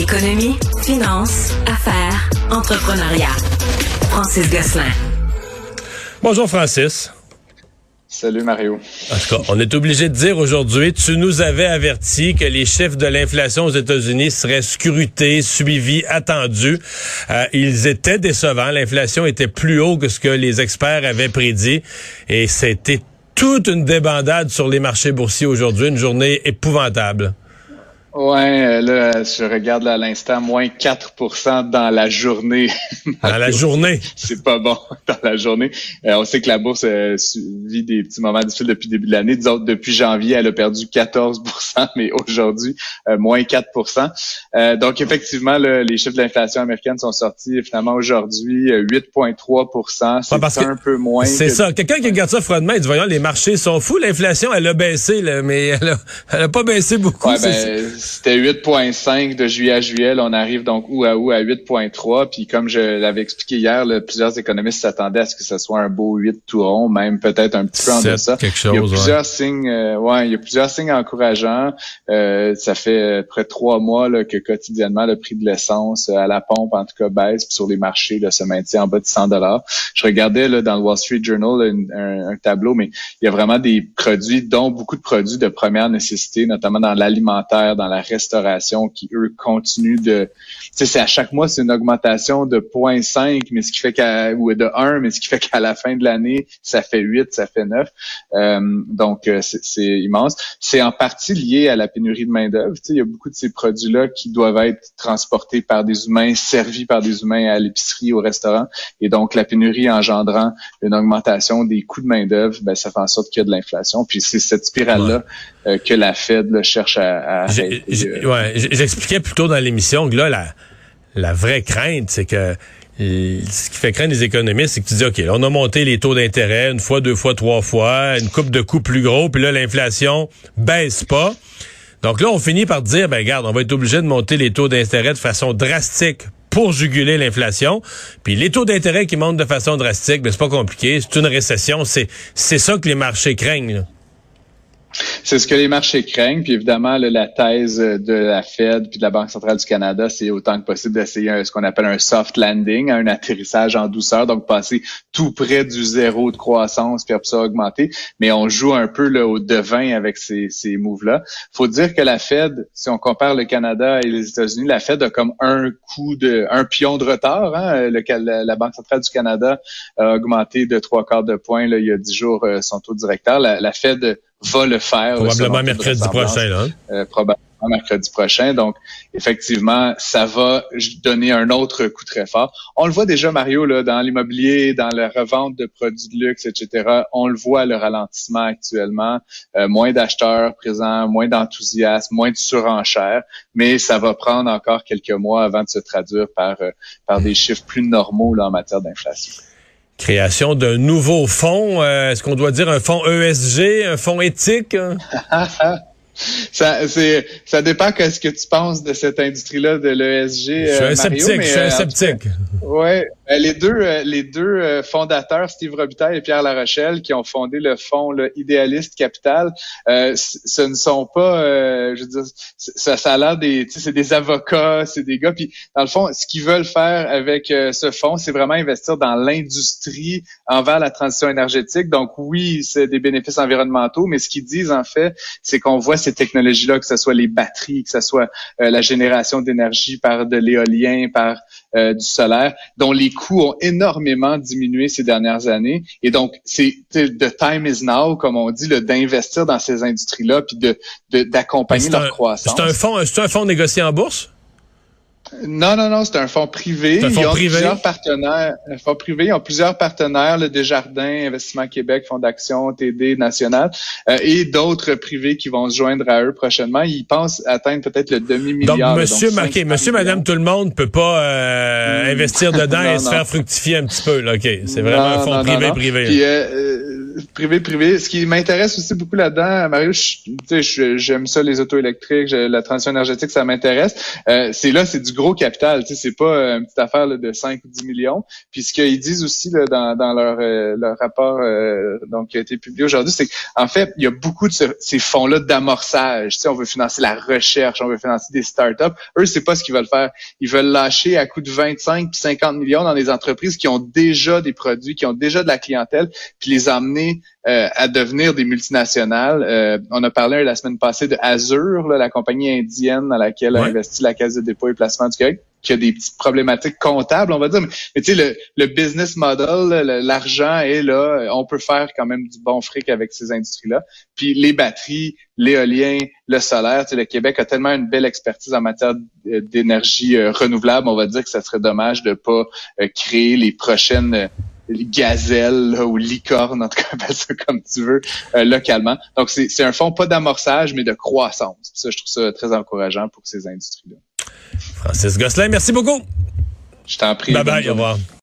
Économie, finance, affaires, entrepreneuriat. Francis Gosselin. Bonjour Francis. Salut Mario. En tout cas, on est obligé de dire aujourd'hui, tu nous avais averti que les chiffres de l'inflation aux États-Unis seraient scrutés, suivis, attendus. Euh, ils étaient décevants. L'inflation était plus haut que ce que les experts avaient prédit. Et c'était toute une débandade sur les marchés boursiers aujourd'hui, une journée épouvantable. Ouais, euh, là, je regarde à l'instant, moins 4% dans la journée. Dans la journée? C'est pas bon, dans la journée. Euh, on sait que la bourse euh, vit des petits moments difficiles depuis le début de l'année. Disons, depuis janvier, elle a perdu 14% mais aujourd'hui, moins 4% Donc, effectivement, les chiffres de l'inflation américaine sont sortis finalement aujourd'hui, 8,3 C'est un peu moins. C'est ça. Quelqu'un qui regarde ça froidement, il dit, voyons, les marchés sont fous. L'inflation, elle a baissé, là, mais elle a, elle a pas baissé beaucoup. Ouais, c'était 8,5 de juillet à juillet. on arrive donc août à août à 8,3. Puis comme je l'avais expliqué hier, plusieurs économistes s'attendaient à ce que ce soit un beau 8 tout rond, même peut-être un petit peu en deçà. Quelque chose, il y a plusieurs signes, euh, ouais, il y a plusieurs signes encourageants. Euh, ça fait près de trois mois là, que quotidiennement le prix de l'essence euh, à la pompe, en tout cas, baisse. Puis sur les marchés, là, se maintient en bas de 100 dollars. Je regardais là, dans le Wall Street Journal un, un tableau, mais il y a vraiment des produits, dont beaucoup de produits de première nécessité, notamment dans l'alimentaire, dans la restauration qui, eux, continuent de... Tu sais, c'est à chaque mois, c'est une augmentation de 0.5, mais ce qui fait qu'à... ou de 1, mais ce qui fait qu'à la fin de l'année, ça fait 8, ça fait 9. Euh, donc, euh, c'est immense. C'est en partie lié à la pénurie de main-d'œuvre. Tu sais, il y a beaucoup de ces produits-là qui doivent être transportés par des humains, servis par des humains à l'épicerie, au restaurant. Et donc, la pénurie engendrant une augmentation des coûts de main-d'œuvre, ben, ça fait en sorte qu'il y a de l'inflation. Puis c'est cette spirale-là euh, que la Fed cherche à, à ouais, j'expliquais plus tôt dans l'émission que là, la, la vraie crainte, c'est que ce qui fait craindre les économistes, c'est que tu dis, OK, on a monté les taux d'intérêt une fois, deux fois, trois fois, une coupe de coûts plus gros, puis là, l'inflation baisse pas. Donc là, on finit par dire, ben regarde, on va être obligé de monter les taux d'intérêt de façon drastique pour juguler l'inflation. Puis les taux d'intérêt qui montent de façon drastique, ben c'est pas compliqué, c'est une récession, c'est c'est ça que les marchés craignent. C'est ce que les marchés craignent. Puis évidemment, la thèse de la Fed puis de la Banque centrale du Canada, c'est autant que possible d'essayer ce qu'on appelle un soft landing, un atterrissage en douceur, donc passer tout près du zéro de croissance puis ça augmenter. Mais on joue un peu là, au devin avec ces, ces moves-là. faut dire que la Fed, si on compare le Canada et les États-Unis, la Fed a comme un coup de, un pion de retard. Hein? La, Banque centrale du Canada a augmenté de trois quarts de point là, il y a dix jours euh, son taux directeur. La Fed va le faire. Probablement mercredi prochain, là. Hein? Euh, probablement mercredi prochain. Donc, effectivement, ça va donner un autre coup très fort. On le voit déjà, Mario, là, dans l'immobilier, dans la revente de produits de luxe, etc. On le voit, le ralentissement actuellement. Euh, moins d'acheteurs présents, moins d'enthousiasme, moins de surenchères. Mais ça va prendre encore quelques mois avant de se traduire par, euh, par des chiffres plus normaux là, en matière d'inflation. Création d'un nouveau fonds. Euh, est-ce qu'on doit dire un fonds ESG, un fonds éthique? ça, c'est, ça dépend de ce que tu penses de cette industrie-là de l'ESG. Je suis un sceptique, je suis un euh, sceptique. Oui, ben, les deux, euh, les deux euh, fondateurs, Steve Robitaille et Pierre Larochelle, qui ont fondé le fonds Idéaliste Capital, euh, ce ne sont pas, je veux dire, ça, ça a l'air des, c'est des avocats, c'est des gars. Puis dans le fond, ce qu'ils veulent faire avec ce fonds, c'est vraiment investir dans l'industrie envers la transition énergétique. Donc oui, c'est des bénéfices environnementaux, mais ce qu'ils disent en fait, c'est qu'on voit ces technologies-là, que ce soit les batteries, que ce soit la génération d'énergie par de l'éolien, par du solaire dont les coûts ont énormément diminué ces dernières années. Et donc, c'est the time is now, comme on dit, d'investir dans ces industries-là, puis de d'accompagner leur croissance. C'est un fonds, c'est un fonds négocié en bourse? Non, non, non, c'est un fonds privé. Un fonds ils ont privé? plusieurs partenaires. Un fonds privé, ils ont plusieurs partenaires, le Desjardins, Investissement Québec, Fonds d'action, TD National, euh, et d'autres privés qui vont se joindre à eux prochainement. Ils pensent atteindre peut-être le demi-milliard. Donc, monsieur marqué, monsieur, madame, tout le monde peut pas euh, investir dedans et se faire fructifier un petit peu. Là. OK, c'est vraiment un fonds privé, privé. Puis, euh, privé, privé. Ce qui m'intéresse aussi beaucoup là-dedans, Mario, j'aime ça, les autos électriques, la transition énergétique, ça m'intéresse. Euh, c'est là, c'est du gros capital. C'est pas une petite affaire de 5 ou 10 millions. Puis ce qu'ils disent aussi là, dans, dans leur, euh, leur rapport euh, donc qui a été publié aujourd'hui, c'est qu'en fait, il y a beaucoup de ces fonds-là d'amorçage. On veut financer la recherche, on veut financer des startups. Eux, c'est pas ce qu'ils veulent faire. Ils veulent lâcher à coût de 25 puis 50 millions dans des entreprises qui ont déjà des produits, qui ont déjà de la clientèle, puis les amener euh, à devenir des multinationales. Euh, on a parlé la semaine passée de Azure, la compagnie indienne dans laquelle a investi la Caisse de dépôt et placement du Québec qui a des petites problématiques comptables, on va dire. Mais, tu sais, le, le, business model, l'argent est là. On peut faire quand même du bon fric avec ces industries-là. Puis les batteries, l'éolien, le solaire, tu sais, le Québec a tellement une belle expertise en matière d'énergie euh, renouvelable. On va dire que ça serait dommage de pas créer les prochaines gazelle ou licorne, en tout cas, appelle ça comme tu veux, euh, localement. Donc, c'est un fonds pas d'amorçage, mais de croissance. ça, je trouve ça très encourageant pour ces industries-là. Francis Gosselin, merci beaucoup. Je t'en prie. Bye bye, au revoir.